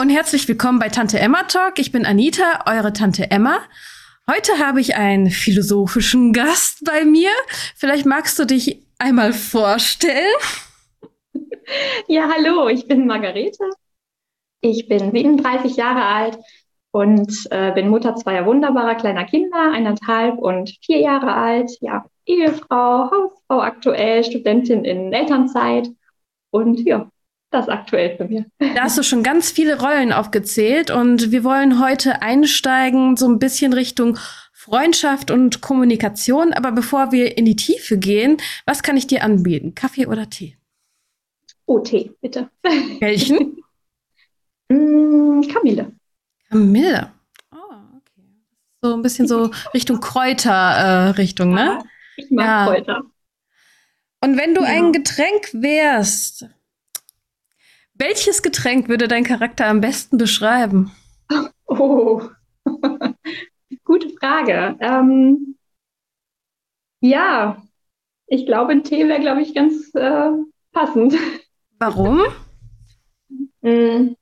und herzlich willkommen bei Tante Emma Talk. Ich bin Anita, eure Tante Emma. Heute habe ich einen philosophischen Gast bei mir. Vielleicht magst du dich einmal vorstellen. Ja, hallo, ich bin Margarete. Ich bin 37 Jahre alt und äh, bin Mutter zweier wunderbarer kleiner Kinder, eineinhalb und vier Jahre alt. Ja, Ehefrau, Hausfrau aktuell, Studentin in Elternzeit und ja, das aktuell für mich. Da hast du schon ganz viele Rollen aufgezählt und wir wollen heute einsteigen, so ein bisschen Richtung Freundschaft und Kommunikation. Aber bevor wir in die Tiefe gehen, was kann ich dir anbieten? Kaffee oder Tee? Oh, Tee, bitte. Welchen? mm, Kamille. Kamille. Oh, okay. So ein bisschen so Richtung Kräuter-Richtung, äh, ne? Ich mag ja. Kräuter. Und wenn du ja. ein Getränk wärst, welches Getränk würde dein Charakter am besten beschreiben? Oh, gute Frage. Ähm, ja, ich glaube, ein Tee wäre, glaube ich, ganz äh, passend. Warum? mm.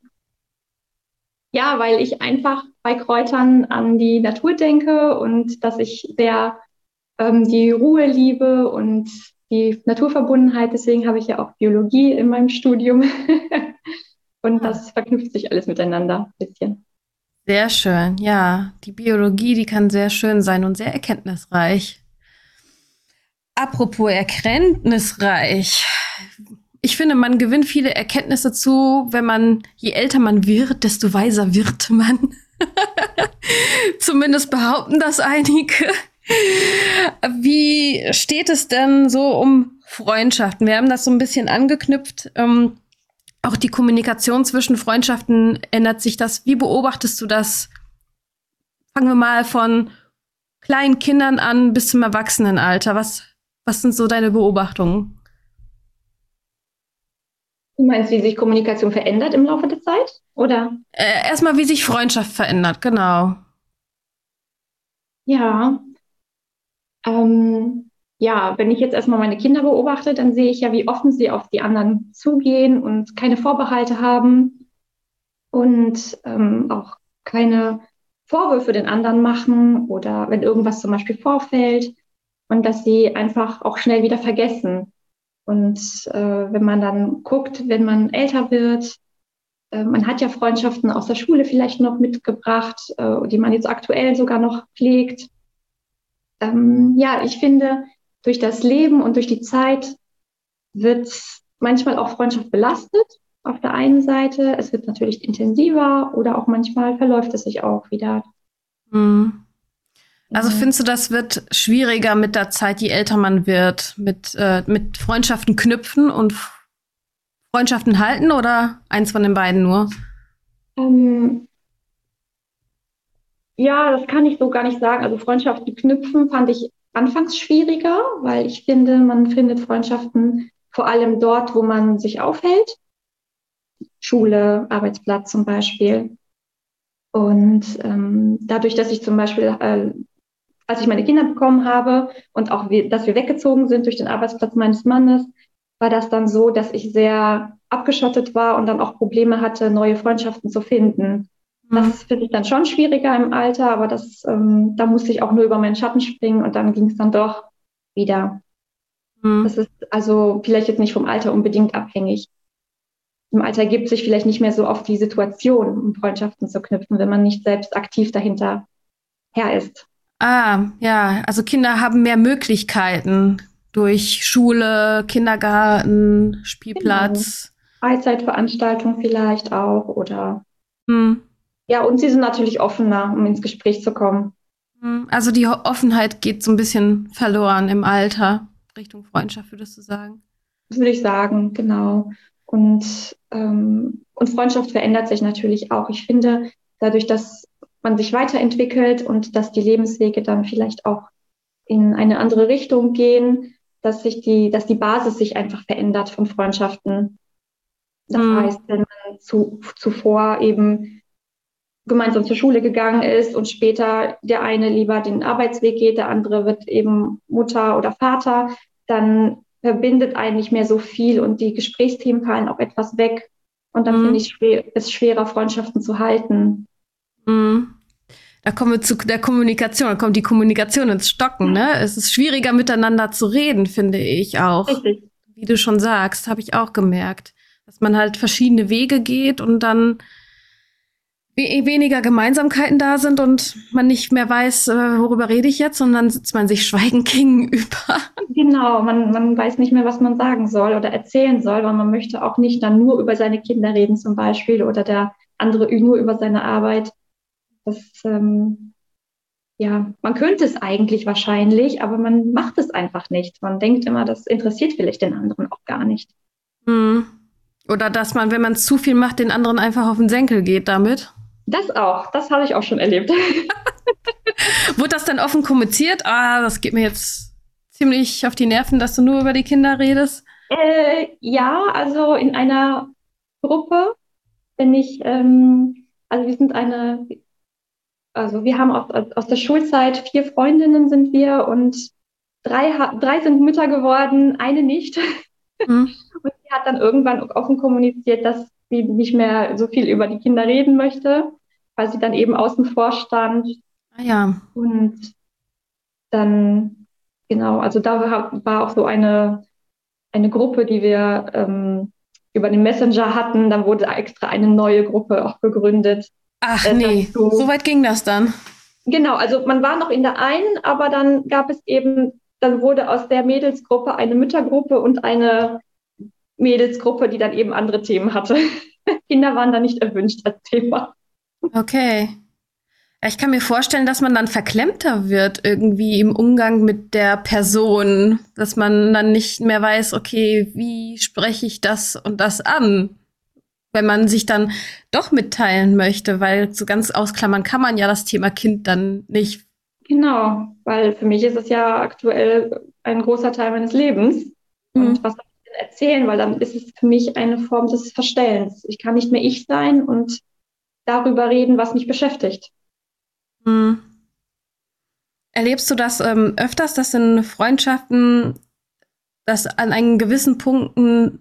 Ja, weil ich einfach bei Kräutern an die Natur denke und dass ich sehr ähm, die Ruhe liebe und die Naturverbundenheit. Deswegen habe ich ja auch Biologie in meinem Studium. Und das verknüpft sich alles miteinander ein bisschen. Sehr schön, ja. Die Biologie, die kann sehr schön sein und sehr erkenntnisreich. Apropos erkenntnisreich. Ich finde, man gewinnt viele Erkenntnisse zu, wenn man, je älter man wird, desto weiser wird man. Zumindest behaupten das einige. Wie steht es denn so um Freundschaften? Wir haben das so ein bisschen angeknüpft. Ähm, auch die Kommunikation zwischen Freundschaften ändert sich das. Wie beobachtest du das? Fangen wir mal von kleinen Kindern an bis zum Erwachsenenalter. Was, was sind so deine Beobachtungen? Du meinst, wie sich Kommunikation verändert im Laufe der Zeit? Oder? Äh, erstmal, wie sich Freundschaft verändert, genau. Ja, ähm, ja, wenn ich jetzt erstmal meine Kinder beobachte, dann sehe ich ja, wie offen sie auf die anderen zugehen und keine Vorbehalte haben und ähm, auch keine Vorwürfe den anderen machen oder wenn irgendwas zum Beispiel vorfällt und dass sie einfach auch schnell wieder vergessen. Und äh, wenn man dann guckt, wenn man älter wird, äh, man hat ja Freundschaften aus der Schule vielleicht noch mitgebracht, äh, die man jetzt aktuell sogar noch pflegt ähm, ja, ich finde, durch das Leben und durch die Zeit wird manchmal auch Freundschaft belastet auf der einen Seite. Es wird natürlich intensiver oder auch manchmal verläuft es sich auch wieder. Mhm. Also findest du, das wird schwieriger mit der Zeit, je älter man wird, mit, äh, mit Freundschaften knüpfen und Freundschaften halten oder eins von den beiden nur? Ähm, ja, das kann ich so gar nicht sagen. Also Freundschaften knüpfen fand ich anfangs schwieriger, weil ich finde, man findet Freundschaften vor allem dort, wo man sich aufhält. Schule, Arbeitsplatz zum Beispiel. Und ähm, dadurch, dass ich zum Beispiel, äh, als ich meine Kinder bekommen habe und auch, wir, dass wir weggezogen sind durch den Arbeitsplatz meines Mannes, war das dann so, dass ich sehr abgeschottet war und dann auch Probleme hatte, neue Freundschaften zu finden. Das mhm. finde ich dann schon schwieriger im Alter, aber das, ähm, da musste ich auch nur über meinen Schatten springen und dann ging es dann doch wieder. Mhm. Das ist also vielleicht jetzt nicht vom Alter unbedingt abhängig. Im Alter gibt sich vielleicht nicht mehr so oft die Situation, um Freundschaften zu knüpfen, wenn man nicht selbst aktiv dahinter her ist. Ah, ja, also Kinder haben mehr Möglichkeiten durch Schule, Kindergarten, Spielplatz. Genau. Freizeitveranstaltung vielleicht auch oder hm. Ja, und sie sind natürlich offener, um ins Gespräch zu kommen. Hm, also die Offenheit geht so ein bisschen verloren im Alter, Richtung Freundschaft, würdest du sagen? Das würde ich sagen, genau. Und, ähm, und Freundschaft verändert sich natürlich auch. Ich finde, dadurch, dass man sich weiterentwickelt und dass die Lebenswege dann vielleicht auch in eine andere Richtung gehen, dass sich die, dass die Basis sich einfach verändert von Freundschaften. Das mhm. heißt, wenn man zu, zuvor eben gemeinsam zur Schule gegangen ist und später der eine lieber den Arbeitsweg geht, der andere wird eben Mutter oder Vater, dann verbindet einen nicht mehr so viel und die Gesprächsthemen fallen auch etwas weg. Und dann mhm. finde ich es schwerer, Freundschaften zu halten. Mhm. Da kommen wir zu der Kommunikation, da kommt die Kommunikation ins Stocken, ne? Es ist schwieriger miteinander zu reden, finde ich auch. Richtig. Wie du schon sagst, habe ich auch gemerkt, dass man halt verschiedene Wege geht und dann weniger Gemeinsamkeiten da sind und man nicht mehr weiß, äh, worüber rede ich jetzt, sondern sitzt man sich schweigend gegenüber. Genau, man, man weiß nicht mehr, was man sagen soll oder erzählen soll, weil man möchte auch nicht dann nur über seine Kinder reden zum Beispiel oder der andere nur über seine Arbeit. Das, ähm, ja, man könnte es eigentlich wahrscheinlich, aber man macht es einfach nicht. Man denkt immer, das interessiert vielleicht den anderen auch gar nicht. Hm. Oder dass man, wenn man zu viel macht, den anderen einfach auf den Senkel geht damit. Das auch, das habe ich auch schon erlebt. Wurde das dann offen kommuniziert? Ah, das geht mir jetzt ziemlich auf die Nerven, dass du nur über die Kinder redest. Äh, ja, also in einer Gruppe bin ich, ähm, also wir sind eine, also wir haben aus, aus der Schulzeit vier Freundinnen sind wir und drei, drei sind Mütter geworden, eine nicht. Mhm. Und sie hat dann irgendwann offen kommuniziert, dass sie nicht mehr so viel über die Kinder reden möchte, weil sie dann eben außen vor stand. Ah ja. Und dann, genau, also da war auch so eine, eine Gruppe, die wir ähm, über den Messenger hatten. Dann wurde extra eine neue Gruppe auch gegründet. Ach äh, nee, so, so weit ging das dann. Genau, also man war noch in der einen, aber dann gab es eben, dann wurde aus der Mädelsgruppe eine Müttergruppe und eine Mädelsgruppe, die dann eben andere Themen hatte. Kinder waren da nicht erwünscht als Thema. Okay. Ich kann mir vorstellen, dass man dann verklemmter wird irgendwie im Umgang mit der Person, dass man dann nicht mehr weiß, okay, wie spreche ich das und das an, wenn man sich dann doch mitteilen möchte, weil so ganz ausklammern kann man ja das Thema Kind dann nicht. Genau, weil für mich ist es ja aktuell ein großer Teil meines Lebens. Mhm. Und was erzählen, weil dann ist es für mich eine Form des Verstellens. Ich kann nicht mehr ich sein und darüber reden, was mich beschäftigt. Hm. Erlebst du das ähm, öfters, dass in Freundschaften, dass an einen gewissen Punkten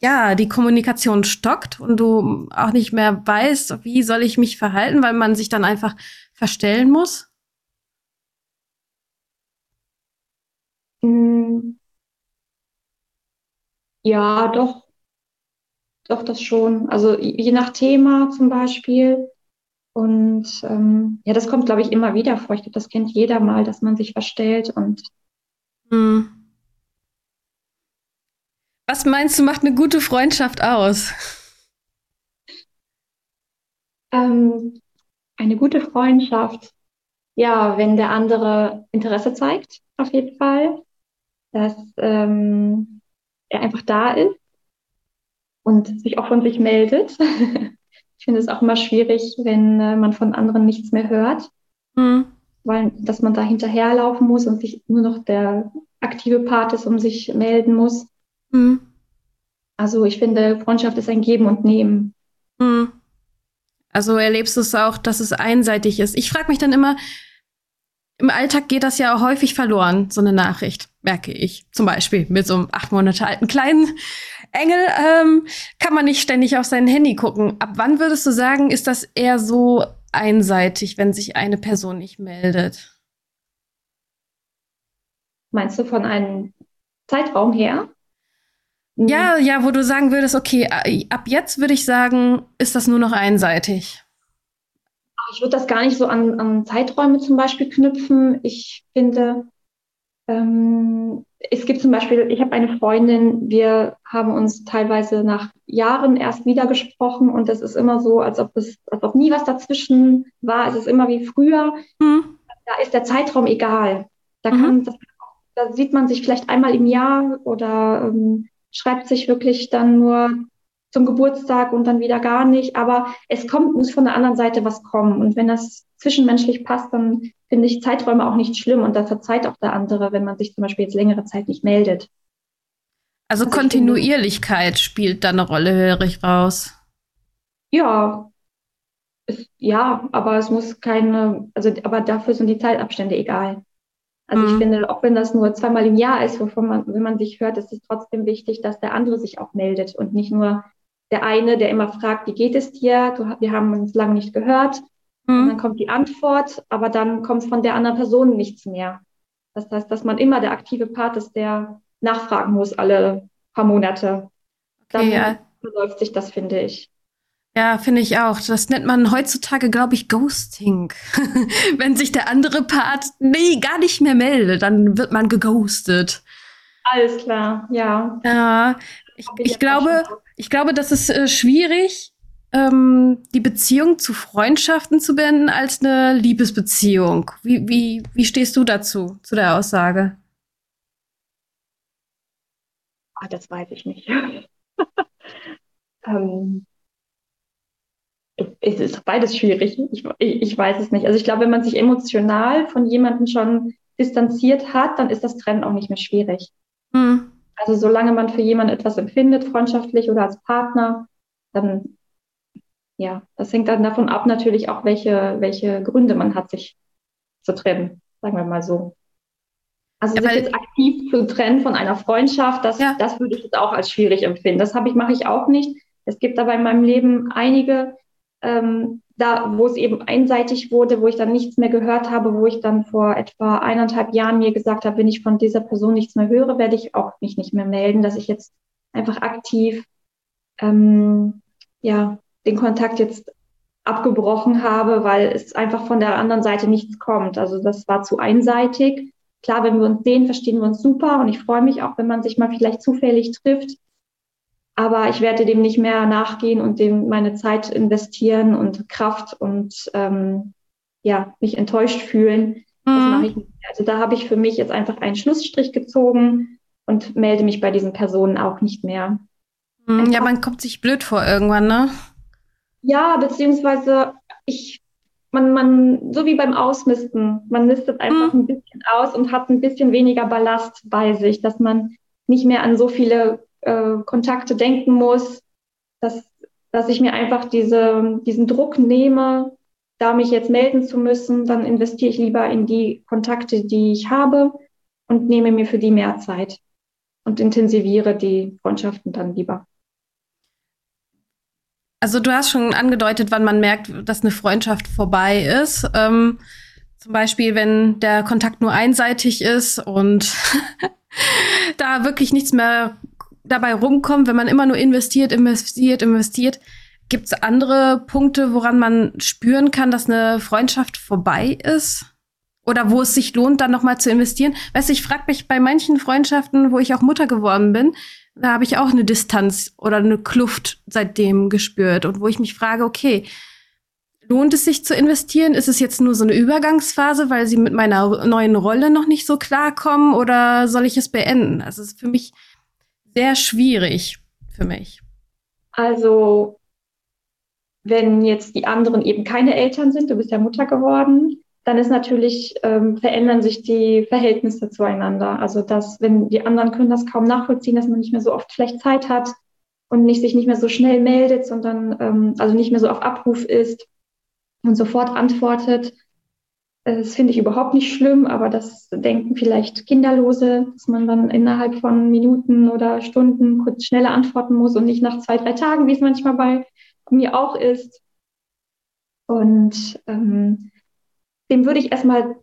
ja die Kommunikation stockt und du auch nicht mehr weißt, wie soll ich mich verhalten, weil man sich dann einfach verstellen muss? Hm. Ja, doch. Doch, das schon. Also je nach Thema zum Beispiel. Und ähm, ja, das kommt, glaube ich, immer wieder vor. Ich glaube, das kennt jeder mal, dass man sich verstellt und hm. Was meinst du, macht eine gute Freundschaft aus? Ähm, eine gute Freundschaft, ja, wenn der andere Interesse zeigt, auf jeden Fall. Dass ähm, er einfach da ist und sich auch von sich meldet. ich finde es auch immer schwierig, wenn äh, man von anderen nichts mehr hört, mhm. weil dass man da hinterherlaufen muss und sich nur noch der aktive Part ist, um sich melden muss. Mhm. Also ich finde, Freundschaft ist ein Geben und Nehmen. Mhm. Also erlebst du es auch, dass es einseitig ist. Ich frage mich dann immer, im Alltag geht das ja auch häufig verloren, so eine Nachricht, merke ich. Zum Beispiel mit so einem acht Monate alten kleinen Engel ähm, kann man nicht ständig auf sein Handy gucken. Ab wann würdest du sagen, ist das eher so einseitig, wenn sich eine Person nicht meldet? Meinst du von einem Zeitraum her? Ja, ja, wo du sagen würdest, okay, ab jetzt würde ich sagen, ist das nur noch einseitig. Ich würde das gar nicht so an, an Zeiträume zum Beispiel knüpfen. Ich finde, ähm, es gibt zum Beispiel, ich habe eine Freundin, wir haben uns teilweise nach Jahren erst wieder gesprochen und das ist immer so, als ob es, als ob nie was dazwischen war. Es ist immer wie früher. Mhm. Da ist der Zeitraum egal. Da kann, mhm. das, da sieht man sich vielleicht einmal im Jahr oder ähm, schreibt sich wirklich dann nur zum Geburtstag und dann wieder gar nicht. Aber es kommt, muss von der anderen Seite was kommen. Und wenn das zwischenmenschlich passt, dann finde ich Zeiträume auch nicht schlimm und da verzeiht auch der andere, wenn man sich zum Beispiel jetzt längere Zeit nicht meldet. Also, also Kontinuierlichkeit spielt da eine Rolle, höre ich raus. Ja. Es, ja, aber es muss keine, also aber dafür sind die Zeitabstände egal. Also mhm. ich finde, auch wenn das nur zweimal im Jahr ist, wovon man, wenn man sich hört, ist es trotzdem wichtig, dass der andere sich auch meldet und nicht nur der eine, der immer fragt, wie geht es dir? Du, wir haben uns lange nicht gehört. Mhm. Dann kommt die Antwort, aber dann kommt von der anderen Person nichts mehr. Das heißt, dass man immer der aktive Part ist, der nachfragen muss alle paar Monate. Dann okay, ja. verläuft sich das, finde ich. Ja, finde ich auch. Das nennt man heutzutage, glaube ich, Ghosting. Wenn sich der andere Part nee, gar nicht mehr meldet, dann wird man geghostet. Alles klar, ja. Ja, ich, ich glaube, ich glaube, das ist äh, schwierig, ähm, die Beziehung zu Freundschaften zu beenden als eine Liebesbeziehung. Wie, wie, wie stehst du dazu, zu der Aussage? Ah, das weiß ich nicht. ähm, es ist beides schwierig. Ich, ich, weiß es nicht. Also ich glaube, wenn man sich emotional von jemandem schon distanziert hat, dann ist das Trennen auch nicht mehr schwierig. Mhm. Also solange man für jemanden etwas empfindet, freundschaftlich oder als Partner, dann ja, das hängt dann davon ab natürlich auch, welche, welche Gründe man hat, sich zu trennen, sagen wir mal so. Also ja, sich jetzt aktiv zu trennen von einer Freundschaft, das, ja. das würde ich jetzt auch als schwierig empfinden. Das habe ich, mache ich auch nicht. Es gibt aber in meinem Leben einige, ähm, da, wo es eben einseitig wurde, wo ich dann nichts mehr gehört habe, wo ich dann vor etwa eineinhalb Jahren mir gesagt habe, wenn ich von dieser Person nichts mehr höre, werde ich auch mich nicht mehr melden, dass ich jetzt einfach aktiv ähm, ja, den Kontakt jetzt abgebrochen habe, weil es einfach von der anderen Seite nichts kommt. Also das war zu einseitig. Klar, wenn wir uns sehen, verstehen wir uns super und ich freue mich auch, wenn man sich mal vielleicht zufällig trifft. Aber ich werde dem nicht mehr nachgehen und dem meine Zeit investieren und Kraft und ähm, ja, mich enttäuscht fühlen. Das mhm. mache ich nicht mehr. Also da habe ich für mich jetzt einfach einen Schlussstrich gezogen und melde mich bei diesen Personen auch nicht mehr. Mhm. Ja, man kommt sich blöd vor irgendwann, ne? Ja, beziehungsweise ich, man, man, so wie beim Ausmisten, man mistet einfach mhm. ein bisschen aus und hat ein bisschen weniger Ballast bei sich, dass man nicht mehr an so viele äh, Kontakte denken muss, dass, dass ich mir einfach diese, diesen Druck nehme, da mich jetzt melden zu müssen, dann investiere ich lieber in die Kontakte, die ich habe und nehme mir für die mehr Zeit und intensiviere die Freundschaften dann lieber. Also du hast schon angedeutet, wann man merkt, dass eine Freundschaft vorbei ist. Ähm, zum Beispiel, wenn der Kontakt nur einseitig ist und da wirklich nichts mehr dabei rumkommt, wenn man immer nur investiert, investiert, investiert. Gibt es andere Punkte, woran man spüren kann, dass eine Freundschaft vorbei ist? Oder wo es sich lohnt, dann nochmal zu investieren? Weißt du, ich frage mich bei manchen Freundschaften, wo ich auch Mutter geworden bin, da habe ich auch eine Distanz oder eine Kluft seitdem gespürt. Und wo ich mich frage, okay, lohnt es sich zu investieren? Ist es jetzt nur so eine Übergangsphase, weil sie mit meiner neuen Rolle noch nicht so klarkommen? Oder soll ich es beenden? Also es ist für mich sehr schwierig für mich. Also, wenn jetzt die anderen eben keine Eltern sind, du bist ja Mutter geworden, dann ist natürlich, ähm, verändern sich die Verhältnisse zueinander. Also, dass, wenn die anderen können das kaum nachvollziehen, dass man nicht mehr so oft vielleicht Zeit hat und nicht, sich nicht mehr so schnell meldet, sondern ähm, also nicht mehr so auf Abruf ist und sofort antwortet, das finde ich überhaupt nicht schlimm, aber das denken vielleicht Kinderlose, dass man dann innerhalb von Minuten oder Stunden kurz schneller antworten muss und nicht nach zwei, drei Tagen, wie es manchmal bei mir auch ist. Und ähm, dem würde ich erstmal,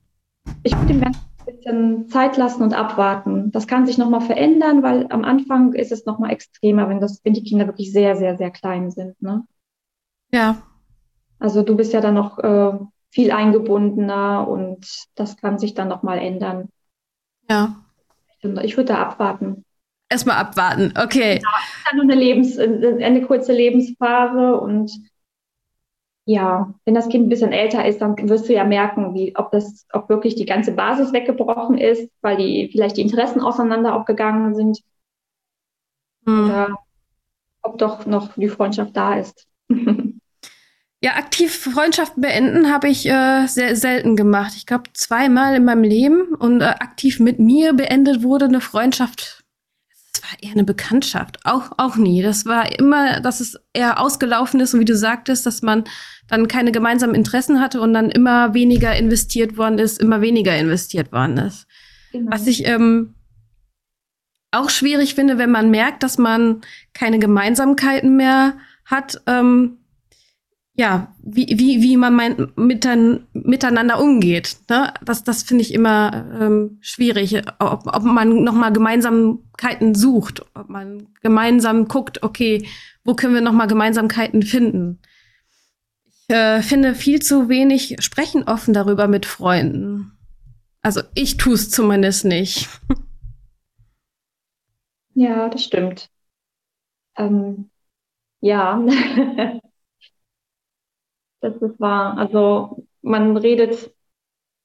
ich würde dem Ganzen ein bisschen Zeit lassen und abwarten. Das kann sich nochmal verändern, weil am Anfang ist es nochmal extremer, wenn, das, wenn die Kinder wirklich sehr, sehr, sehr klein sind. Ne? Ja. Also du bist ja dann noch äh, viel eingebundener und das kann sich dann nochmal ändern. Ja. Ich würde da abwarten. Erstmal abwarten, okay. Ja, ist ja nur eine, Lebens-, eine kurze Lebensphase und ja, wenn das Kind ein bisschen älter ist, dann wirst du ja merken, wie, ob das, ob wirklich die ganze Basis weggebrochen ist, weil die vielleicht die Interessen auseinander auch gegangen sind. Hm. Oder ob doch noch die Freundschaft da ist. Ja, aktiv Freundschaften beenden habe ich äh, sehr selten gemacht. Ich glaube zweimal in meinem Leben und äh, aktiv mit mir beendet wurde eine Freundschaft. Das war eher eine Bekanntschaft, auch auch nie. Das war immer, dass es eher ausgelaufen ist und wie du sagtest, dass man dann keine gemeinsamen Interessen hatte und dann immer weniger investiert worden ist, immer weniger investiert worden ist. Genau. Was ich ähm, auch schwierig finde, wenn man merkt, dass man keine Gemeinsamkeiten mehr hat, ähm, ja, wie, wie, wie man mein, mitan, miteinander umgeht. Ne? Das, das finde ich immer ähm, schwierig, ob, ob man nochmal Gemeinsamkeiten sucht, ob man gemeinsam guckt, okay, wo können wir nochmal Gemeinsamkeiten finden. Ich äh, finde viel zu wenig sprechen offen darüber mit Freunden. Also ich tue es zumindest nicht. Ja, das stimmt. Ähm, ja. Das ist wahr. Also man redet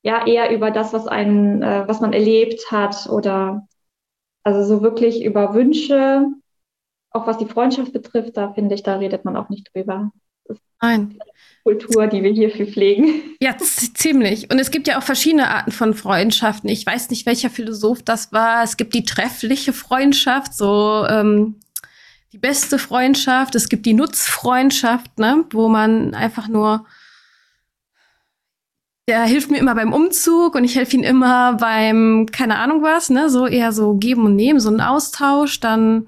ja eher über das, was einen, äh, was man erlebt hat oder also so wirklich über Wünsche, auch was die Freundschaft betrifft, da finde ich, da redet man auch nicht drüber. Nein. Kultur, die wir hierfür pflegen. Ja, ziemlich. Und es gibt ja auch verschiedene Arten von Freundschaften. Ich weiß nicht, welcher Philosoph das war. Es gibt die treffliche Freundschaft, so ähm, die beste Freundschaft, es gibt die Nutzfreundschaft, ne, wo man einfach nur der hilft mir immer beim Umzug und ich helfe ihm immer beim, keine Ahnung was, ne, so eher so geben und nehmen, so ein Austausch, dann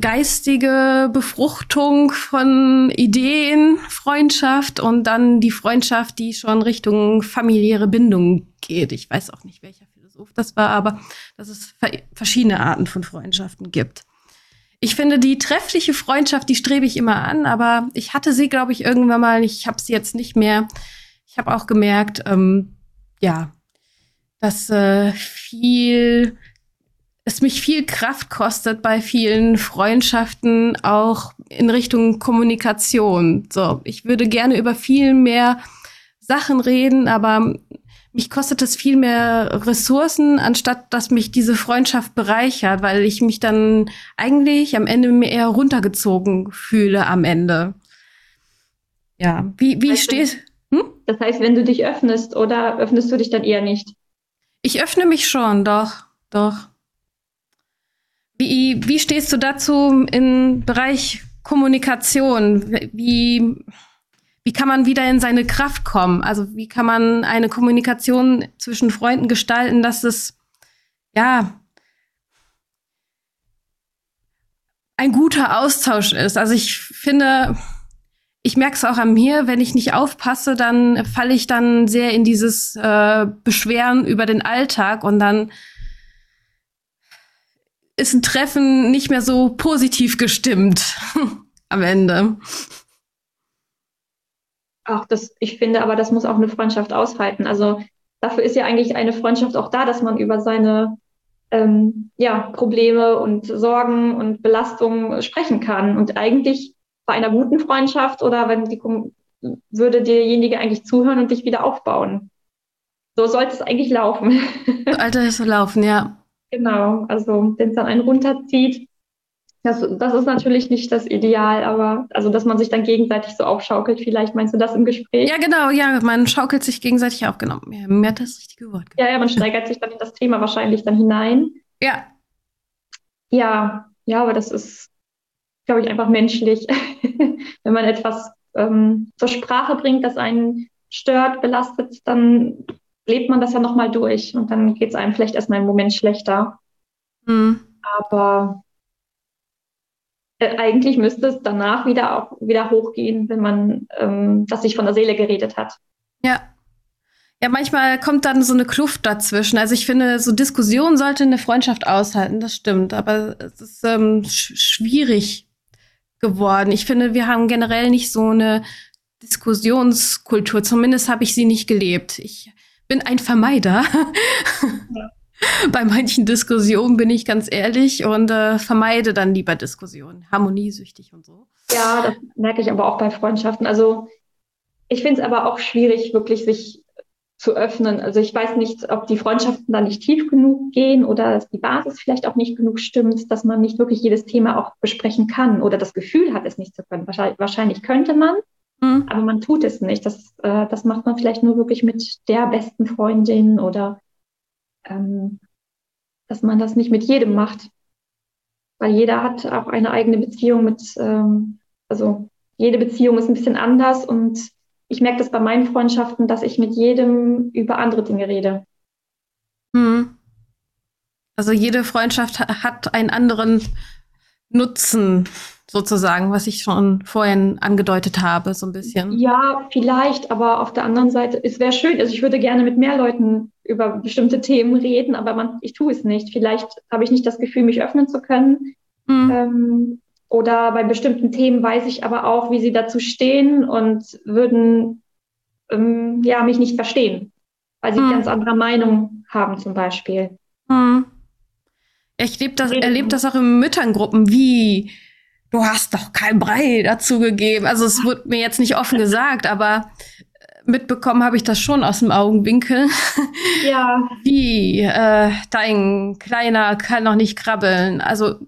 geistige Befruchtung von Ideen, Freundschaft und dann die Freundschaft, die schon Richtung familiäre Bindung geht. Ich weiß auch nicht, welcher Philosoph das war, aber dass es verschiedene Arten von Freundschaften gibt ich finde, die treffliche Freundschaft, die strebe ich immer an, aber ich hatte sie, glaube ich, irgendwann mal. Ich habe sie jetzt nicht mehr. Ich habe auch gemerkt, ähm, ja, dass äh, viel es mich viel Kraft kostet bei vielen Freundschaften auch in Richtung Kommunikation. So, ich würde gerne über viel mehr Sachen reden, aber mich kostet es viel mehr Ressourcen, anstatt dass mich diese Freundschaft bereichert, weil ich mich dann eigentlich am Ende mehr eher runtergezogen fühle am Ende. Ja, wie, wie heißt, stehst hm? Das heißt, wenn du dich öffnest oder öffnest du dich dann eher nicht? Ich öffne mich schon, doch, doch. Wie, wie stehst du dazu im Bereich Kommunikation? Wie, wie kann man wieder in seine Kraft kommen? Also wie kann man eine Kommunikation zwischen Freunden gestalten, dass es ja ein guter Austausch ist? Also ich finde, ich merke es auch an mir, wenn ich nicht aufpasse, dann falle ich dann sehr in dieses äh, Beschweren über den Alltag und dann ist ein Treffen nicht mehr so positiv gestimmt am Ende. Ach, das, ich finde aber, das muss auch eine Freundschaft aushalten. Also dafür ist ja eigentlich eine Freundschaft auch da, dass man über seine ähm, ja, Probleme und Sorgen und Belastungen sprechen kann. Und eigentlich bei einer guten Freundschaft oder wenn die würde derjenige eigentlich zuhören und dich wieder aufbauen. So sollte es eigentlich laufen. Sollte es laufen, ja. Genau, also wenn es dann einen runterzieht, das, das ist natürlich nicht das Ideal, aber also, dass man sich dann gegenseitig so aufschaukelt, vielleicht meinst du das im Gespräch? Ja, genau, ja, man schaukelt sich gegenseitig auf, genau. Ja, mir hat das richtige Wort. Ja, ja, man steigert sich dann in das Thema wahrscheinlich dann hinein. Ja. Ja, ja, aber das ist, glaube ich, einfach menschlich. Wenn man etwas ähm, zur Sprache bringt, das einen stört, belastet, dann lebt man das ja nochmal durch und dann geht es einem vielleicht erstmal im Moment schlechter. Mhm. Aber eigentlich müsste es danach wieder auch wieder hochgehen, wenn man ähm, das sich von der Seele geredet hat. Ja. Ja, manchmal kommt dann so eine Kluft dazwischen. Also ich finde, so Diskussion sollte eine Freundschaft aushalten, das stimmt. Aber es ist ähm, sch schwierig geworden. Ich finde, wir haben generell nicht so eine Diskussionskultur. Zumindest habe ich sie nicht gelebt. Ich bin ein Vermeider. Ja. bei manchen Diskussionen bin ich ganz ehrlich und äh, vermeide dann lieber Diskussionen, harmoniesüchtig und so. Ja, das merke ich aber auch bei Freundschaften. Also ich finde es aber auch schwierig, wirklich sich zu öffnen. Also ich weiß nicht, ob die Freundschaften dann nicht tief genug gehen oder dass die Basis vielleicht auch nicht genug stimmt, dass man nicht wirklich jedes Thema auch besprechen kann oder das Gefühl hat, es nicht zu können. Wahrscheinlich, wahrscheinlich könnte man, mhm. aber man tut es nicht. Das, äh, das macht man vielleicht nur wirklich mit der besten Freundin oder ähm, dass man das nicht mit jedem macht. Weil jeder hat auch eine eigene Beziehung mit, ähm, also jede Beziehung ist ein bisschen anders und ich merke das bei meinen Freundschaften, dass ich mit jedem über andere Dinge rede. Hm. Also jede Freundschaft hat einen anderen Nutzen sozusagen, was ich schon vorhin angedeutet habe, so ein bisschen. Ja, vielleicht, aber auf der anderen Seite, es wäre schön, also ich würde gerne mit mehr Leuten über bestimmte Themen reden, aber man, ich tue es nicht. Vielleicht habe ich nicht das Gefühl, mich öffnen zu können. Mhm. Ähm, oder bei bestimmten Themen weiß ich aber auch, wie sie dazu stehen und würden ähm, ja, mich nicht verstehen, weil sie mhm. ganz anderer Meinung haben zum Beispiel. Mhm. Ich das, erlebe das auch in Mütterngruppen, wie du hast doch kein Brei dazu gegeben. Also es wurde mir jetzt nicht offen gesagt, aber mitbekommen habe ich das schon aus dem Augenwinkel. Ja. Wie, äh, dein Kleiner kann noch nicht krabbeln. Also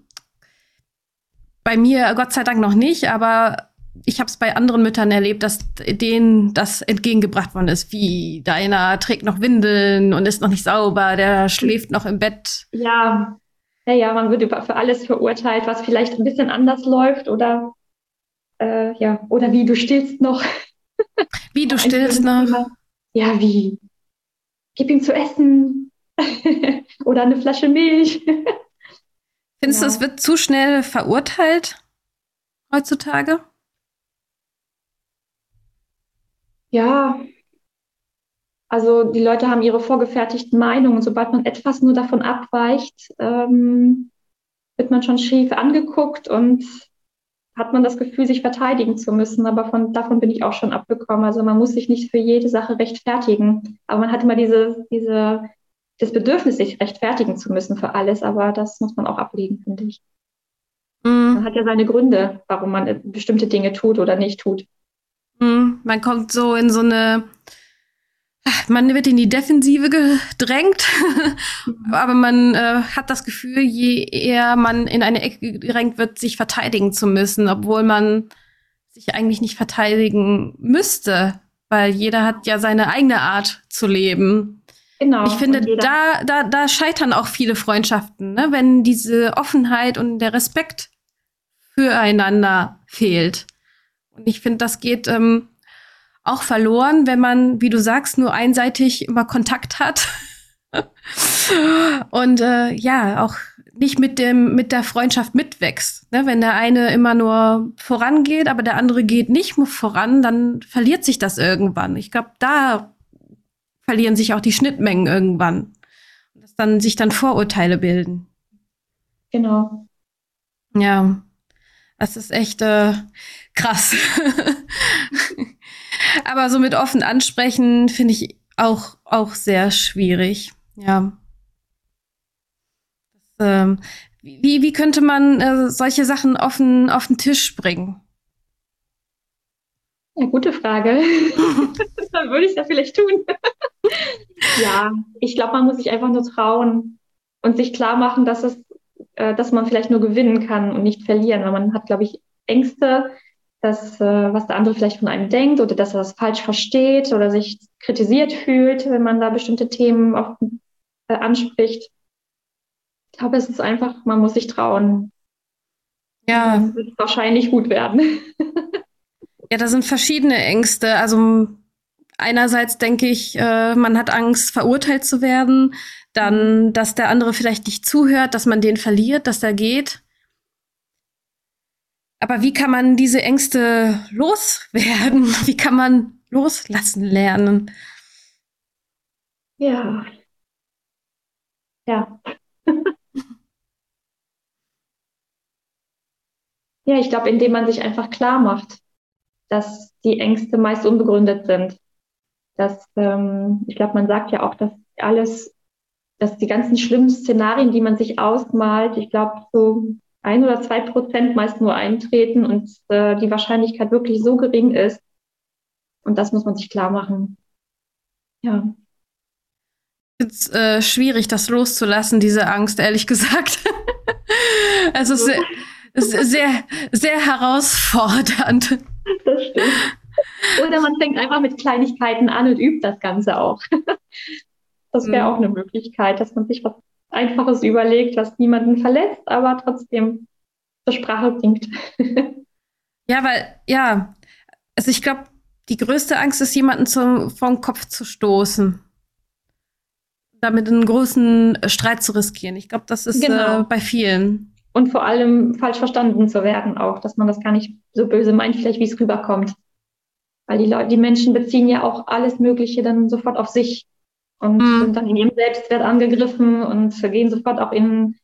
bei mir Gott sei Dank noch nicht, aber ich habe es bei anderen Müttern erlebt, dass denen das entgegengebracht worden ist, wie deiner trägt noch Windeln und ist noch nicht sauber, der schläft noch im Bett. Ja, naja, man wird über, für alles verurteilt, was vielleicht ein bisschen anders läuft oder äh, ja, oder wie du stillst noch. Wie du stillst noch. Ja, wie? Gib ihm zu essen. oder eine Flasche Milch. Findest ja. du, es wird zu schnell verurteilt heutzutage? Ja, also die Leute haben ihre vorgefertigten Meinungen. Sobald man etwas nur davon abweicht, ähm, wird man schon schief angeguckt und hat man das Gefühl, sich verteidigen zu müssen. Aber von, davon bin ich auch schon abgekommen. Also man muss sich nicht für jede Sache rechtfertigen. Aber man hat immer diese, diese, das Bedürfnis, sich rechtfertigen zu müssen für alles. Aber das muss man auch ablegen, finde ich. Mm. Man hat ja seine Gründe, warum man bestimmte Dinge tut oder nicht tut. Mm. Man kommt so in so eine man wird in die Defensive gedrängt, aber man äh, hat das Gefühl, je eher man in eine Ecke gedrängt wird, sich verteidigen zu müssen, obwohl man sich eigentlich nicht verteidigen müsste, weil jeder hat ja seine eigene Art zu leben. Genau. Ich finde, da, da, da scheitern auch viele Freundschaften, ne? wenn diese Offenheit und der Respekt füreinander fehlt. Und ich finde, das geht ähm, auch verloren, wenn man, wie du sagst, nur einseitig immer Kontakt hat. und äh, ja, auch nicht mit dem mit der Freundschaft mitwächst. Ne? Wenn der eine immer nur vorangeht, aber der andere geht nicht voran, dann verliert sich das irgendwann. Ich glaube, da verlieren sich auch die Schnittmengen irgendwann, dass dann sich dann Vorurteile bilden. Genau. Ja, das ist echt äh, krass. Aber so mit offen ansprechen finde ich auch, auch sehr schwierig. Ja. Das, ähm, wie, wie könnte man äh, solche Sachen offen auf den Tisch bringen? Ja, gute Frage. Dann würde ich es ja vielleicht tun. ja, ich glaube, man muss sich einfach nur trauen und sich klar machen, dass es, äh, dass man vielleicht nur gewinnen kann und nicht verlieren. Weil man hat, glaube ich, Ängste, dass, äh, was der andere vielleicht von einem denkt oder dass er das falsch versteht oder sich kritisiert fühlt, wenn man da bestimmte Themen auch, äh, anspricht. Ich glaube, es ist einfach, man muss sich trauen. Ja. Dann wird wahrscheinlich gut werden. ja, da sind verschiedene Ängste. Also einerseits denke ich, äh, man hat Angst, verurteilt zu werden. Dann, dass der andere vielleicht nicht zuhört, dass man den verliert, dass er geht. Aber wie kann man diese Ängste loswerden? Wie kann man loslassen lernen? Ja. Ja. ja, ich glaube, indem man sich einfach klar macht, dass die Ängste meist unbegründet sind. Dass, ähm, ich glaube, man sagt ja auch, dass alles, dass die ganzen schlimmen Szenarien, die man sich ausmalt, ich glaube, so ein oder zwei Prozent meist nur eintreten und äh, die Wahrscheinlichkeit wirklich so gering ist. Und das muss man sich klar machen. Ja. Es ist äh, schwierig, das loszulassen, diese Angst, ehrlich gesagt. also sehr, sehr, sehr herausfordernd. Das stimmt. Oder man fängt einfach mit Kleinigkeiten an und übt das Ganze auch. Das wäre mhm. auch eine Möglichkeit, dass man sich was Einfaches überlegt, was niemanden verletzt, aber trotzdem zur Sprache bringt. ja, weil, ja, also ich glaube, die größte Angst ist, jemanden zum, vom Kopf zu stoßen. damit einen großen Streit zu riskieren. Ich glaube, das ist genau. äh, bei vielen. Und vor allem falsch verstanden zu werden auch, dass man das gar nicht so böse meint, vielleicht wie es rüberkommt. Weil die Leute, die Menschen beziehen ja auch alles Mögliche dann sofort auf sich und mhm. sind dann in ihrem Selbstwert angegriffen und gehen sofort auch in,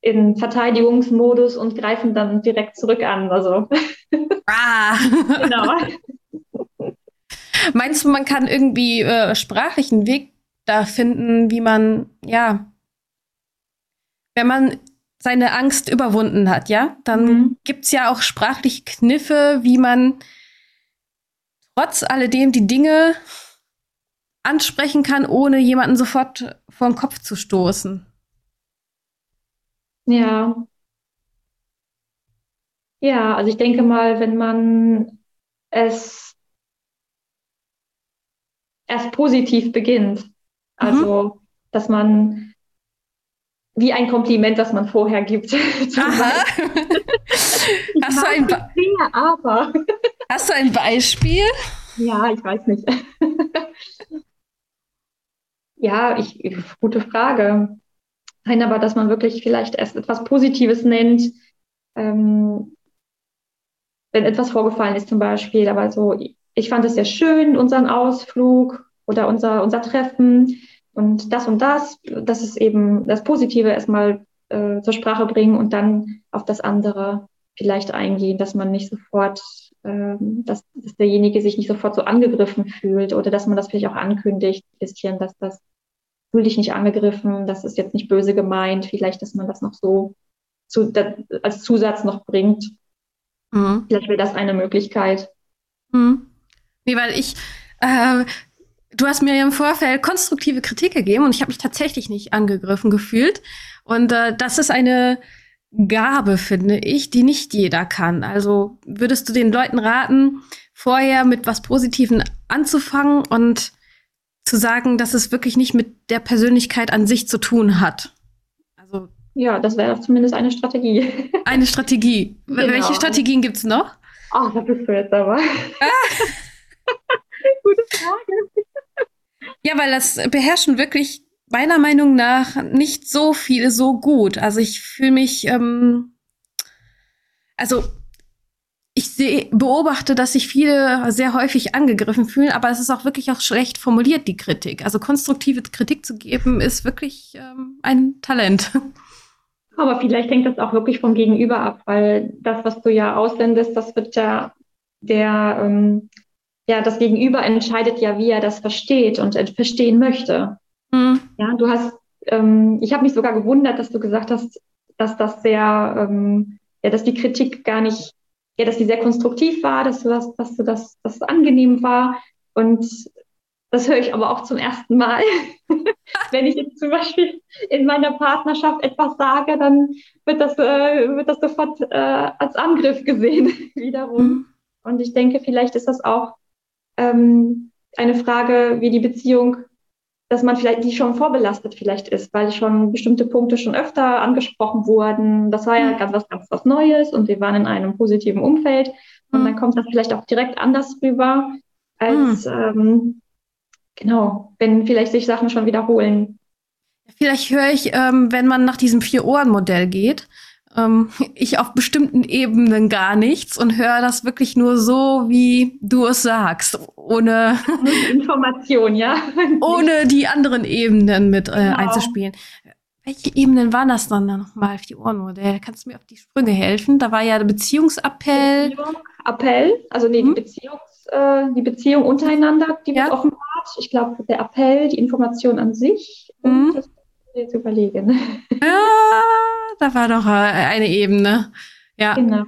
in Verteidigungsmodus und greifen dann direkt zurück an. Also. Ah. genau. Meinst du, man kann irgendwie äh, sprachlichen Weg da finden, wie man, ja, wenn man seine Angst überwunden hat, ja, dann mhm. gibt es ja auch sprachliche Kniffe, wie man trotz alledem die Dinge ansprechen kann, ohne jemanden sofort vor den Kopf zu stoßen. Ja. Ja, also ich denke mal, wenn man es erst positiv beginnt, also mhm. dass man wie ein Kompliment, das man vorher gibt. Aha. Hast du, ein Dinge, aber. Hast du ein Beispiel? Ja, ich weiß nicht. ja, ich, gute Frage. Nein, aber dass man wirklich vielleicht erst etwas Positives nennt, ähm, wenn etwas vorgefallen ist zum Beispiel. Aber so, ich fand es sehr schön, unseren Ausflug oder unser, unser Treffen und das und das, das ist eben das Positive erstmal äh, zur Sprache bringen und dann auf das andere vielleicht eingehen, dass man nicht sofort, äh, dass, dass derjenige sich nicht sofort so angegriffen fühlt oder dass man das vielleicht auch ankündigt, ein bisschen, dass das fühl dich nicht angegriffen, das ist jetzt nicht böse gemeint, vielleicht, dass man das noch so zu, da, als Zusatz noch bringt. Mhm. Vielleicht wäre das eine Möglichkeit. Mhm. Nee, weil ich, äh, Du hast mir im Vorfeld konstruktive Kritik gegeben und ich habe mich tatsächlich nicht angegriffen gefühlt. Und äh, das ist eine Gabe, finde ich, die nicht jeder kann. Also würdest du den Leuten raten, vorher mit was Positivem anzufangen und zu sagen, dass es wirklich nicht mit der Persönlichkeit an sich zu tun hat? Also ja, das wäre zumindest eine Strategie. Eine Strategie. Genau. Welche Strategien gibt es noch? Ach, da bist du jetzt aber. Ah. Gute Frage. Ja, weil das beherrschen wirklich meiner Meinung nach nicht so viele so gut. Also ich fühle mich, ähm, also ich seh, beobachte, dass sich viele sehr häufig angegriffen fühlen, aber es ist auch wirklich auch schlecht formuliert, die Kritik. Also konstruktive Kritik zu geben, ist wirklich ähm, ein Talent. Aber vielleicht hängt das auch wirklich vom Gegenüber ab, weil das, was du ja aussendest, das wird ja der ähm, ja, das Gegenüber entscheidet ja, wie er das versteht und verstehen möchte. Mhm. Ja, du hast, ähm, ich habe mich sogar gewundert, dass du gesagt hast, dass das sehr, ähm, ja, dass die Kritik gar nicht, ja, dass die sehr konstruktiv war, dass du das, dass du das, das angenehm war. Und das höre ich aber auch zum ersten Mal. Wenn ich jetzt zum Beispiel in meiner Partnerschaft etwas sage, dann wird das, äh, wird das sofort äh, als Angriff gesehen wiederum. Mhm. Und ich denke, vielleicht ist das auch ähm, eine Frage, wie die Beziehung, dass man vielleicht die schon vorbelastet vielleicht ist, weil schon bestimmte Punkte schon öfter angesprochen wurden. Das war ja mhm. ganz was ganz was Neues und wir waren in einem positiven Umfeld und dann mhm. kommt das vielleicht auch direkt anders rüber als mhm. ähm, genau, wenn vielleicht sich Sachen schon wiederholen. Vielleicht höre ich, ähm, wenn man nach diesem Vier-Ohren-Modell geht, ähm, ich auf bestimmten Ebenen gar nichts und höre das wirklich nur so, wie du es sagst, ohne Information, ja. ohne die anderen Ebenen mit äh, genau. einzuspielen. Welche Ebenen waren das dann nochmal auf die Ohrenmodell? Kannst du mir auf die Sprünge helfen? Da war ja der Beziehungsappell. Beziehung, Appell, also nee, hm? die, Beziehungs, äh, die Beziehung untereinander, die ja. wird offenbart. Ich glaube, der Appell, die Information an sich. Hm? das jetzt überlegen. Ja, da war doch äh, eine Ebene. Ja. Genau.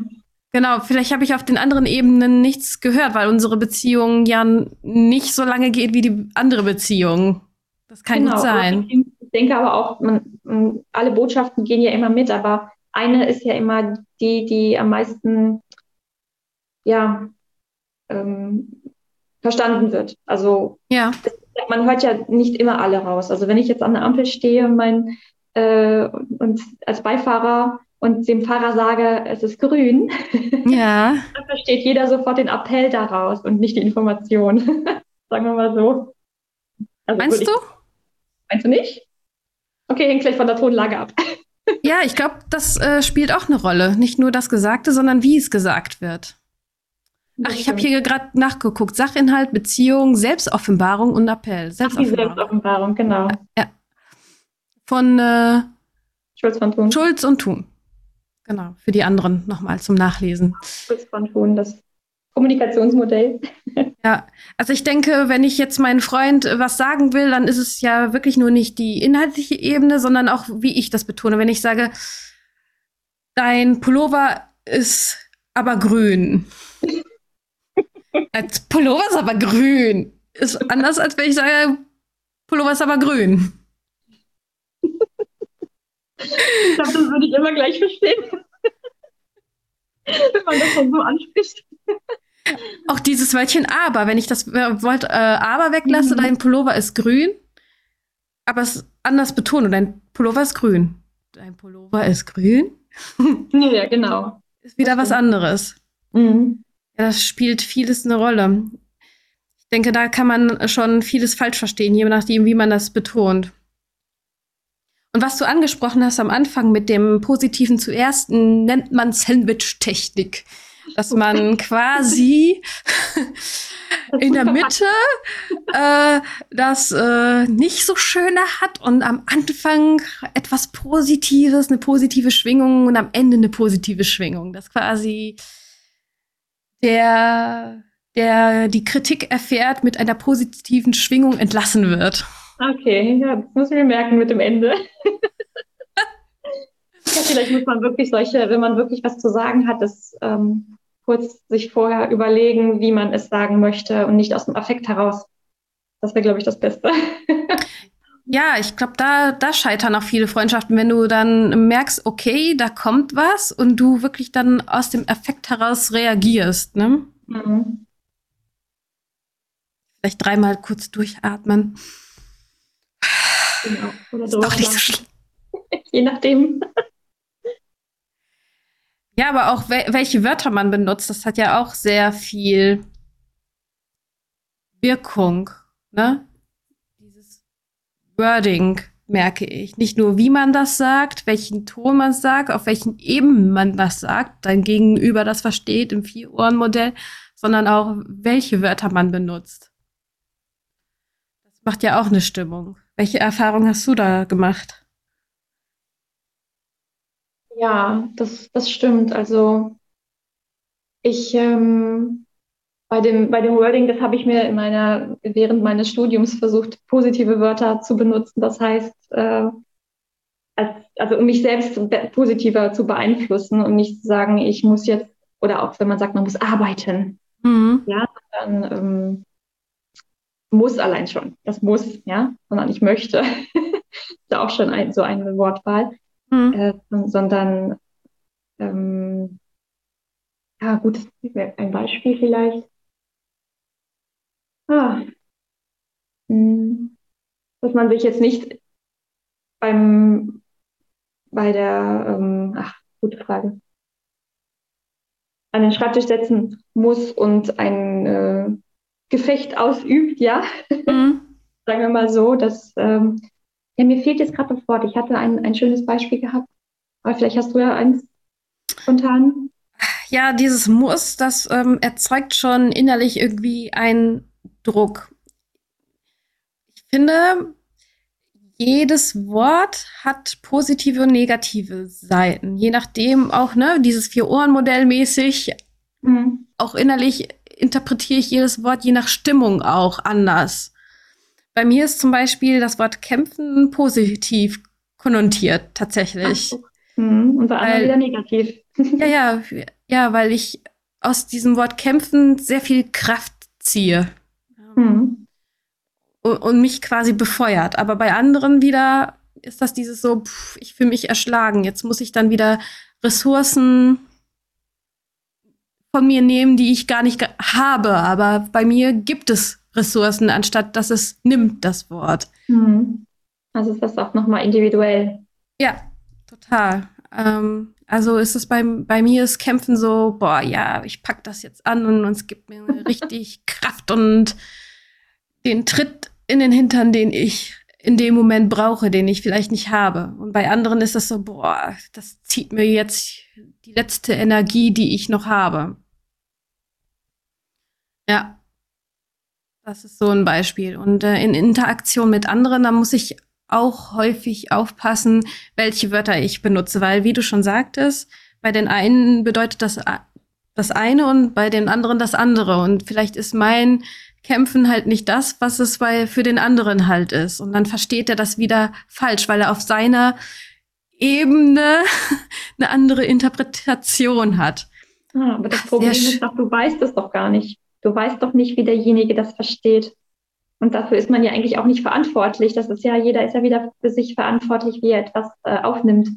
Genau, vielleicht habe ich auf den anderen Ebenen nichts gehört, weil unsere Beziehung ja nicht so lange geht wie die andere Beziehung. Das kann genau. gut sein. Ich denke aber auch, man, alle Botschaften gehen ja immer mit, aber eine ist ja immer die, die am meisten ja, ähm, verstanden wird. Also ja. es man hört ja nicht immer alle raus. Also wenn ich jetzt an der Ampel stehe und, mein, äh, und als Beifahrer und dem Fahrer sage, es ist grün, ja. dann versteht jeder sofort den Appell daraus und nicht die Information. Sagen wir mal so. Also meinst du? Meinst du nicht? Okay, hängt gleich von der Tonlage ab. ja, ich glaube, das äh, spielt auch eine Rolle. Nicht nur das Gesagte, sondern wie es gesagt wird. Ach, ich habe hier gerade nachgeguckt. Sachinhalt, Beziehung, Selbstoffenbarung und Appell. Selbstoffenbarung, Ach, Selbstoffenbarung genau. Ja. Von äh, Schulz von Thun. Schulz und Thun. Genau, für die anderen nochmal zum Nachlesen. Schulz von Thun, das Kommunikationsmodell. Ja, also ich denke, wenn ich jetzt meinen Freund was sagen will, dann ist es ja wirklich nur nicht die inhaltliche Ebene, sondern auch, wie ich das betone. Wenn ich sage, dein Pullover ist aber grün. Als Pullover ist aber grün. Ist anders, als wenn ich sage, Pullover ist aber grün. Ich glaube, das würde ich immer gleich verstehen. wenn man das so anspricht. Auch dieses Wörtchen aber, wenn ich das Wort äh, aber weglasse, mhm. dein Pullover ist grün, aber es anders betone, dein Pullover ist grün. Dein Pullover ist grün? ja, genau. Ist wieder was anderes. Mhm. Das spielt vieles eine Rolle. Ich denke, da kann man schon vieles falsch verstehen, je nachdem, wie man das betont. Und was du angesprochen hast am Anfang mit dem Positiven zuerst, nennt man Sandwich-Technik. Dass man quasi in der Mitte äh, das äh, nicht so Schöne hat und am Anfang etwas Positives, eine positive Schwingung und am Ende eine positive Schwingung. Dass quasi der, der die Kritik erfährt, mit einer positiven Schwingung entlassen wird. Okay, ja, das muss ich mir merken mit dem Ende. ja, vielleicht muss man wirklich solche, wenn man wirklich was zu sagen hat, das ähm, kurz sich vorher überlegen, wie man es sagen möchte und nicht aus dem Affekt heraus. Das wäre, glaube ich, das Beste. Ja, ich glaube, da, da scheitern auch viele Freundschaften, wenn du dann merkst, okay, da kommt was und du wirklich dann aus dem Effekt heraus reagierst, ne? Mhm. Vielleicht dreimal kurz durchatmen. Genau. Oder ist doch nicht so Je nachdem. Ja, aber auch wel welche Wörter man benutzt, das hat ja auch sehr viel Wirkung, ne? Wording merke ich. Nicht nur, wie man das sagt, welchen Ton man sagt, auf welchen Ebenen man das sagt, dein Gegenüber das versteht im Vier-Ohren-Modell, sondern auch, welche Wörter man benutzt. Das macht ja auch eine Stimmung. Welche Erfahrung hast du da gemacht? Ja, das, das stimmt. Also ich ähm, bei dem, bei dem Wording, das habe ich mir in meiner, während meines Studiums versucht, positive Wörter zu benutzen. Das heißt, äh, als, also um mich selbst positiver zu beeinflussen und nicht zu sagen, ich muss jetzt, oder auch wenn man sagt, man muss arbeiten. Mhm. Ja, dann ähm, muss allein schon. Das muss, ja, sondern ich möchte. ist auch schon ein, so eine Wortwahl. Mhm. Äh, sondern, ähm, ja, gut, ein Beispiel vielleicht. Ah, hm, dass man sich jetzt nicht beim, bei der, ähm, ach, gute Frage, an den Schreibtisch setzen muss und ein äh, Gefecht ausübt, ja. Mhm. Sagen wir mal so, dass ähm, ja, mir fehlt jetzt gerade das Wort. Ich hatte ein, ein schönes Beispiel gehabt, aber vielleicht hast du ja eins spontan. Ja, dieses Muss, das ähm, erzeugt schon innerlich irgendwie einen Druck. Ich finde, jedes Wort hat positive und negative Seiten. Je nachdem auch, ne, dieses Vier-Ohren-Modell mäßig, mhm. auch innerlich interpretiere ich jedes Wort je nach Stimmung auch anders. Bei mir ist zum Beispiel das Wort kämpfen positiv konnotiert, tatsächlich. Hm, und bei anderen wieder negativ. ja, ja, ja, weil ich aus diesem Wort kämpfen sehr viel Kraft ziehe. Hm. Und, und, mich quasi befeuert. Aber bei anderen wieder ist das dieses so, pff, ich fühle mich erschlagen. Jetzt muss ich dann wieder Ressourcen von mir nehmen, die ich gar nicht habe. Aber bei mir gibt es Ressourcen, anstatt dass es nimmt, das Wort. Mhm. Also ist das auch nochmal individuell. Ja, total. Ähm, also ist es bei, bei mir ist Kämpfen so, boah, ja, ich pack das jetzt an und, und es gibt mir richtig Kraft und den Tritt in den Hintern, den ich in dem Moment brauche, den ich vielleicht nicht habe. Und bei anderen ist das so, boah, das zieht mir jetzt die letzte Energie, die ich noch habe. Ja. Das ist so ein Beispiel. Und äh, in Interaktion mit anderen, da muss ich auch häufig aufpassen, welche Wörter ich benutze, weil, wie du schon sagtest, bei den einen bedeutet das das eine und bei den anderen das andere. Und vielleicht ist mein Kämpfen halt nicht das, was es bei, für den anderen halt ist. Und dann versteht er das wieder falsch, weil er auf seiner Ebene eine andere Interpretation hat. Ah, aber das Problem ist doch, du weißt es doch gar nicht. Du weißt doch nicht, wie derjenige das versteht. Und dafür ist man ja eigentlich auch nicht verantwortlich. Das ist ja, jeder ist ja wieder für sich verantwortlich, wie er etwas äh, aufnimmt.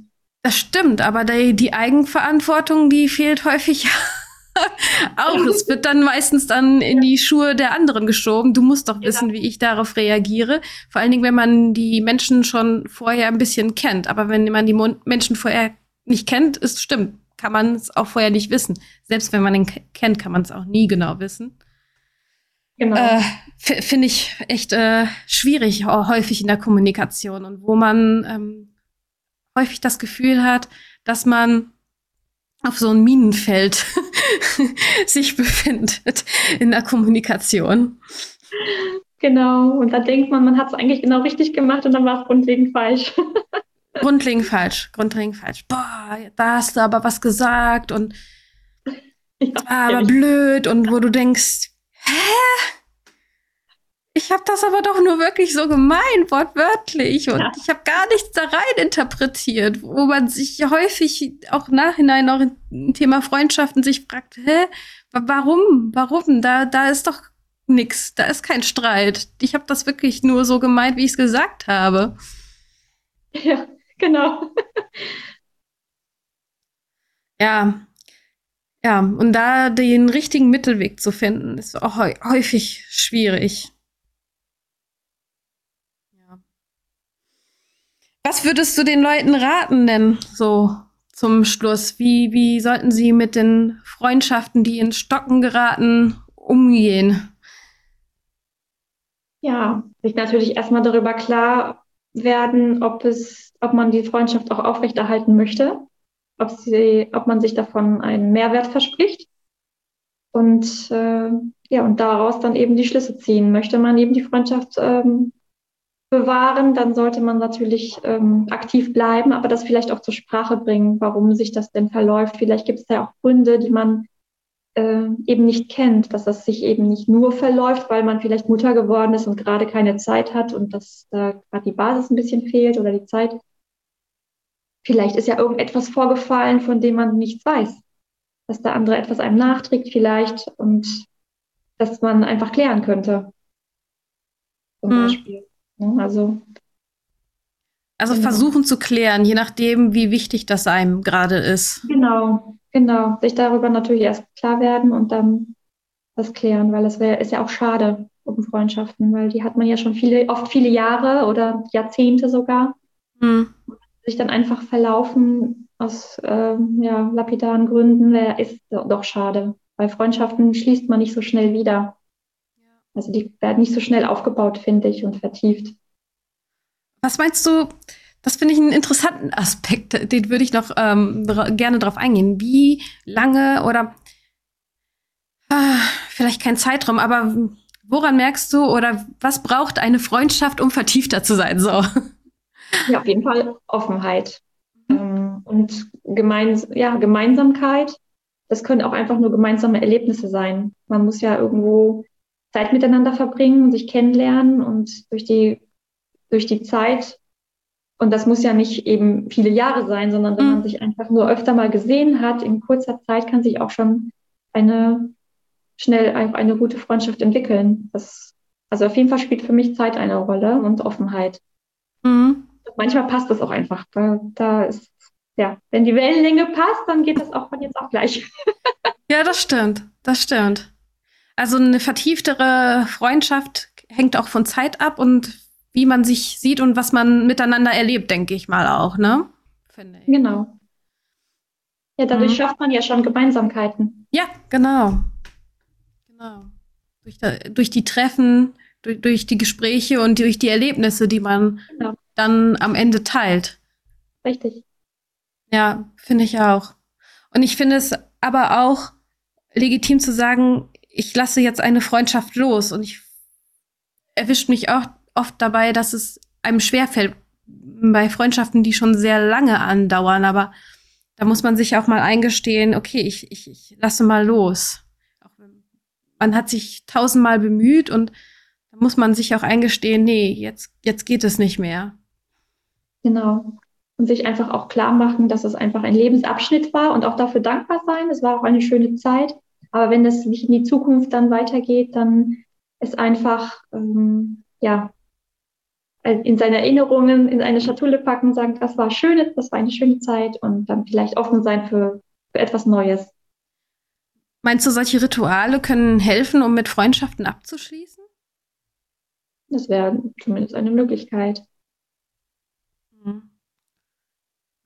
Das stimmt, aber die, die Eigenverantwortung, die fehlt häufig auch. Es wird dann meistens dann in die Schuhe der anderen geschoben. Du musst doch wissen, wie ich darauf reagiere. Vor allen Dingen, wenn man die Menschen schon vorher ein bisschen kennt. Aber wenn man die Mon Menschen vorher nicht kennt, ist stimmt, kann man es auch vorher nicht wissen. Selbst wenn man ihn kennt, kann man es auch nie genau wissen. Genau. Äh, Finde ich echt äh, schwierig, häufig in der Kommunikation und wo man ähm, häufig das Gefühl hat, dass man auf so ein Minenfeld sich befindet in der Kommunikation. Genau, und da denkt man, man hat es eigentlich genau richtig gemacht und dann war es grundlegend falsch. grundlegend falsch, grundlegend falsch. Boah, da hast du aber was gesagt und ja, war aber blöd und wo du denkst, hä? Ich habe das aber doch nur wirklich so gemeint, wortwörtlich. Und ja. ich habe gar nichts da rein interpretiert, wo man sich häufig auch nachhinein auch im Thema Freundschaften sich fragt, hä, warum? Warum? Da, da ist doch nix, da ist kein Streit. Ich habe das wirklich nur so gemeint, wie ich es gesagt habe. Ja, genau. ja. Ja, und da den richtigen Mittelweg zu finden, ist auch häufig schwierig. Was würdest du den Leuten raten denn so zum Schluss? Wie, wie sollten sie mit den Freundschaften, die in Stocken geraten, umgehen? Ja, sich natürlich erstmal darüber klar werden, ob es, ob man die Freundschaft auch aufrechterhalten möchte, ob sie, ob man sich davon einen Mehrwert verspricht und äh, ja und daraus dann eben die Schlüsse ziehen. Möchte man eben die Freundschaft ähm, bewahren, dann sollte man natürlich ähm, aktiv bleiben, aber das vielleicht auch zur Sprache bringen, warum sich das denn verläuft. Vielleicht gibt es ja auch Gründe, die man äh, eben nicht kennt, dass das sich eben nicht nur verläuft, weil man vielleicht Mutter geworden ist und gerade keine Zeit hat und dass da äh, gerade die Basis ein bisschen fehlt oder die Zeit. Vielleicht ist ja irgendetwas vorgefallen, von dem man nichts weiß, dass der andere etwas einem nachträgt vielleicht und dass man einfach klären könnte. Zum hm. Beispiel. Ne? Also, also genau. versuchen zu klären, je nachdem, wie wichtig das einem gerade ist. Genau, genau. Sich darüber natürlich erst klar werden und dann das klären, weil es ist ja auch schade um Freundschaften, weil die hat man ja schon viele, oft viele Jahre oder Jahrzehnte sogar. Hm. Sich dann einfach verlaufen aus äh, ja, lapidaren Gründen, ist doch schade. Weil Freundschaften schließt man nicht so schnell wieder. Also die werden nicht so schnell aufgebaut, finde ich, und vertieft. Was meinst du? Das finde ich einen interessanten Aspekt, den würde ich noch ähm, gerne drauf eingehen. Wie lange oder ah, vielleicht kein Zeitraum, aber woran merkst du oder was braucht eine Freundschaft, um vertiefter zu sein? So. Ja, auf jeden Fall Offenheit ähm, und gemeins ja, Gemeinsamkeit. Das können auch einfach nur gemeinsame Erlebnisse sein. Man muss ja irgendwo Zeit miteinander verbringen, sich kennenlernen und durch die, durch die Zeit, und das muss ja nicht eben viele Jahre sein, sondern wenn mhm. man sich einfach nur öfter mal gesehen hat, in kurzer Zeit kann sich auch schon eine schnell eine gute Freundschaft entwickeln. Das, also auf jeden Fall spielt für mich Zeit eine Rolle und Offenheit. Mhm. Manchmal passt das auch einfach. Da, da ist, ja, wenn die Wellenlänge passt, dann geht das auch von jetzt auch gleich. ja, das stimmt. Das stimmt. Also eine vertieftere Freundschaft hängt auch von Zeit ab und wie man sich sieht und was man miteinander erlebt, denke ich mal auch, ne? Finde ich. Genau. Ja, dadurch mhm. schafft man ja schon Gemeinsamkeiten. Ja, genau. Genau. Durch, da, durch die Treffen durch, durch die Gespräche und durch die Erlebnisse, die man genau. dann am Ende teilt. Richtig. Ja, finde ich auch. Und ich finde es aber auch legitim zu sagen, ich lasse jetzt eine Freundschaft los und ich erwischt mich auch oft dabei, dass es einem schwerfällt bei Freundschaften, die schon sehr lange andauern, aber da muss man sich auch mal eingestehen, okay, ich, ich, ich lasse mal los. Man hat sich tausendmal bemüht und da muss man sich auch eingestehen, nee, jetzt, jetzt geht es nicht mehr. Genau. Und sich einfach auch klar machen, dass es einfach ein Lebensabschnitt war und auch dafür dankbar sein. Es war auch eine schöne Zeit. Aber wenn das nicht in die Zukunft dann weitergeht, dann ist einfach, ähm, ja, in seine Erinnerungen in eine Schatulle packen, sagen, das war schön, das war eine schöne Zeit und dann vielleicht offen sein für, für etwas Neues. Meinst du, solche Rituale können helfen, um mit Freundschaften abzuschließen? Das wäre zumindest eine Möglichkeit. Mhm.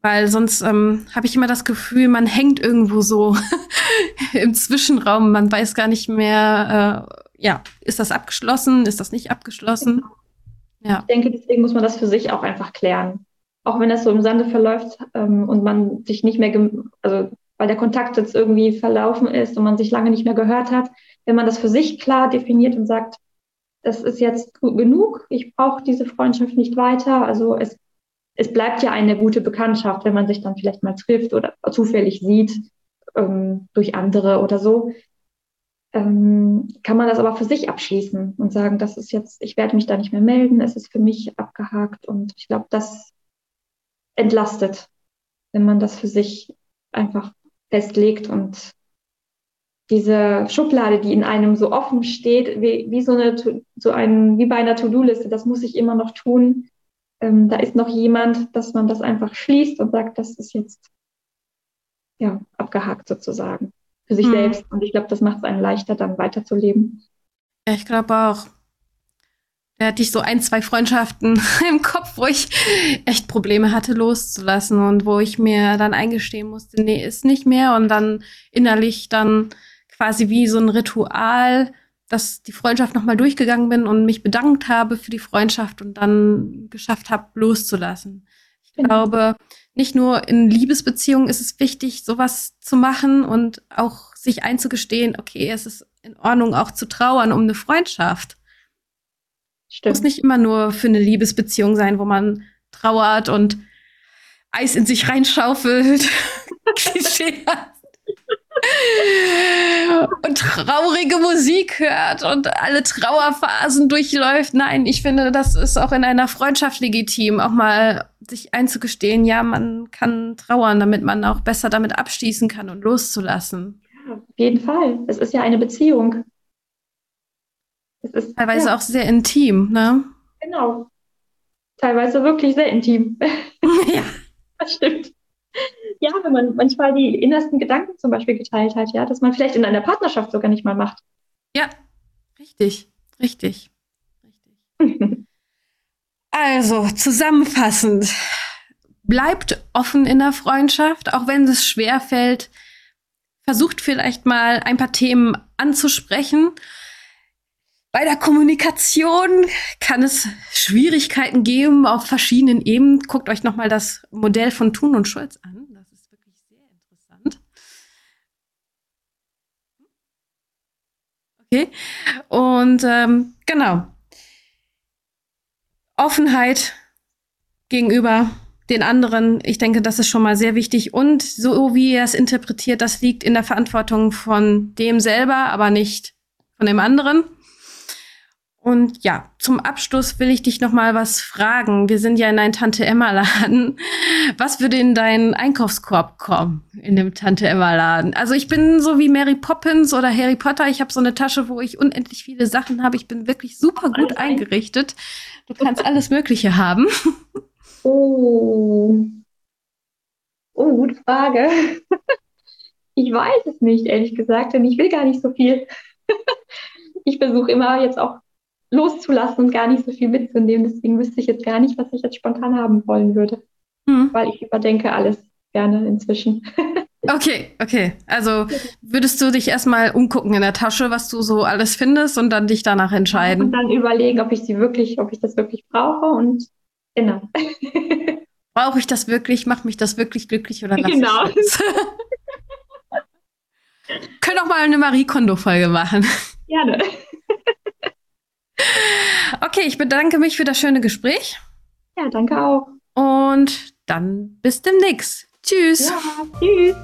Weil sonst ähm, habe ich immer das Gefühl, man hängt irgendwo so im Zwischenraum. Man weiß gar nicht mehr, äh, ja, ist das abgeschlossen, ist das nicht abgeschlossen? Ja. Ich denke, deswegen muss man das für sich auch einfach klären. Auch wenn das so im Sande verläuft ähm, und man sich nicht mehr, also weil der Kontakt jetzt irgendwie verlaufen ist und man sich lange nicht mehr gehört hat, wenn man das für sich klar definiert und sagt, das ist jetzt genug, ich brauche diese Freundschaft nicht weiter. Also es, es bleibt ja eine gute Bekanntschaft, wenn man sich dann vielleicht mal trifft oder zufällig sieht ähm, durch andere oder so. Ähm, kann man das aber für sich abschließen und sagen, das ist jetzt, ich werde mich da nicht mehr melden, es ist für mich abgehakt und ich glaube, das entlastet, wenn man das für sich einfach festlegt und diese Schublade, die in einem so offen steht, wie, wie so eine, so ein, wie bei einer To-Do-Liste, das muss ich immer noch tun. Ähm, da ist noch jemand, dass man das einfach schließt und sagt, das ist jetzt ja abgehakt sozusagen für sich mhm. selbst. Und ich glaube, das macht es einem leichter, dann weiterzuleben. Ja, ich glaube auch. Da hatte ich so ein, zwei Freundschaften im Kopf, wo ich echt Probleme hatte, loszulassen und wo ich mir dann eingestehen musste, nee, ist nicht mehr. Und dann innerlich dann quasi wie so ein Ritual, dass die Freundschaft nochmal durchgegangen bin und mich bedankt habe für die Freundschaft und dann geschafft habe, loszulassen. Ich genau. glaube, nicht nur in Liebesbeziehungen ist es wichtig, sowas zu machen und auch sich einzugestehen, okay, es ist in Ordnung, auch zu trauern um eine Freundschaft. Stimmt. Muss nicht immer nur für eine Liebesbeziehung sein, wo man trauert und Eis in sich reinschaufelt. Klischeehaft und traurige Musik hört und alle Trauerphasen durchläuft. Nein, ich finde, das ist auch in einer Freundschaft legitim, auch mal sich einzugestehen, ja, man kann trauern, damit man auch besser damit abschließen kann und loszulassen. Ja, auf jeden Fall. Es ist ja eine Beziehung. Es ist teilweise ja. auch sehr intim, ne? Genau. Teilweise wirklich sehr intim. Ja. Das stimmt ja, wenn man manchmal die innersten Gedanken zum Beispiel geteilt hat, ja, dass man vielleicht in einer Partnerschaft sogar nicht mal macht. Ja, richtig, richtig, richtig. also, zusammenfassend, bleibt offen in der Freundschaft, auch wenn es schwer fällt. Versucht vielleicht mal ein paar Themen anzusprechen bei der Kommunikation kann es Schwierigkeiten geben auf verschiedenen Ebenen. Guckt euch nochmal das Modell von Thun und Schulz an. Das ist wirklich sehr interessant. Okay. Und ähm, genau. Offenheit gegenüber den anderen, ich denke, das ist schon mal sehr wichtig. Und so wie er es interpretiert, das liegt in der Verantwortung von dem selber, aber nicht von dem anderen. Und ja, zum Abschluss will ich dich noch mal was fragen. Wir sind ja in einem Tante Emma Laden. Was würde in deinen Einkaufskorb kommen in dem Tante Emma Laden? Also ich bin so wie Mary Poppins oder Harry Potter. Ich habe so eine Tasche, wo ich unendlich viele Sachen habe. Ich bin wirklich super gut eingerichtet. Du kannst alles Mögliche haben. Oh. Oh, gute Frage. Ich weiß es nicht, ehrlich gesagt, denn ich will gar nicht so viel. Ich versuche immer jetzt auch loszulassen und gar nicht so viel mitzunehmen. Deswegen wüsste ich jetzt gar nicht, was ich jetzt spontan haben wollen würde. Mhm. Weil ich überdenke alles gerne inzwischen. Okay, okay. Also würdest du dich erstmal umgucken in der Tasche, was du so alles findest und dann dich danach entscheiden? Und dann überlegen, ob ich sie wirklich, ob ich das wirklich brauche und genau. Brauche ich das wirklich? Macht mich das wirklich glücklich oder lasse Genau. ich es? Können auch mal eine Marie Kondo-Folge machen. Gerne. Okay, ich bedanke mich für das schöne Gespräch Ja, danke auch. und dann bis demnächst. Tschüss. Ja, tschüss.